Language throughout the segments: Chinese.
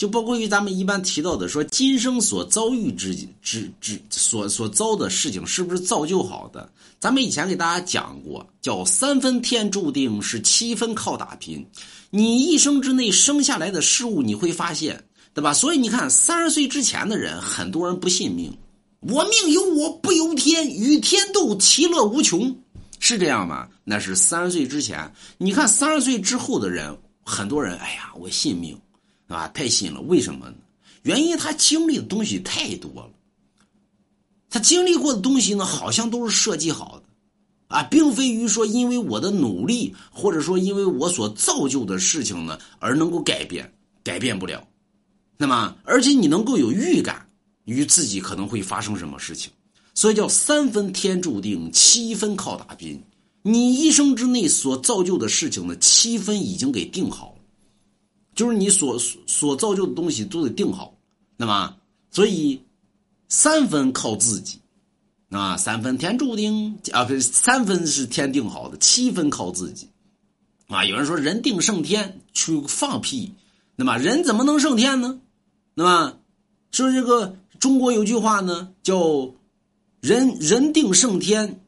就包括于咱们一般提到的说，今生所遭遇之之之所所遭的事情，是不是造就好的？咱们以前给大家讲过，叫三分天注定，是七分靠打拼。你一生之内生下来的事物，你会发现，对吧？所以你看，三十岁之前的人，很多人不信命，我命由我不由天，与天斗，其乐无穷，是这样吗？那是三十岁之前。你看三十岁之后的人，很多人，哎呀，我信命，啊，太信了。为什么呢？原因他经历的东西太多了。他经历过的东西呢，好像都是设计好的，啊，并非于说因为我的努力，或者说因为我所造就的事情呢而能够改变，改变不了。那么，而且你能够有预感于自己可能会发生什么事情，所以叫三分天注定，七分靠打拼。你一生之内所造就的事情呢，七分已经给定好了，就是你所所造就的东西都得定好。那么，所以。三分靠自己，啊，三分天注定啊，不是三分是天定好的，七分靠自己，啊，有人说人定胜天，去放屁，那么人怎么能胜天呢？那么说这个中国有句话呢，叫人人定胜天，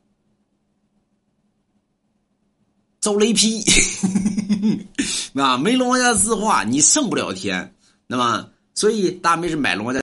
遭雷劈，啊，没龙王家字画，你胜不了天，那么所以大妹是买龙王家。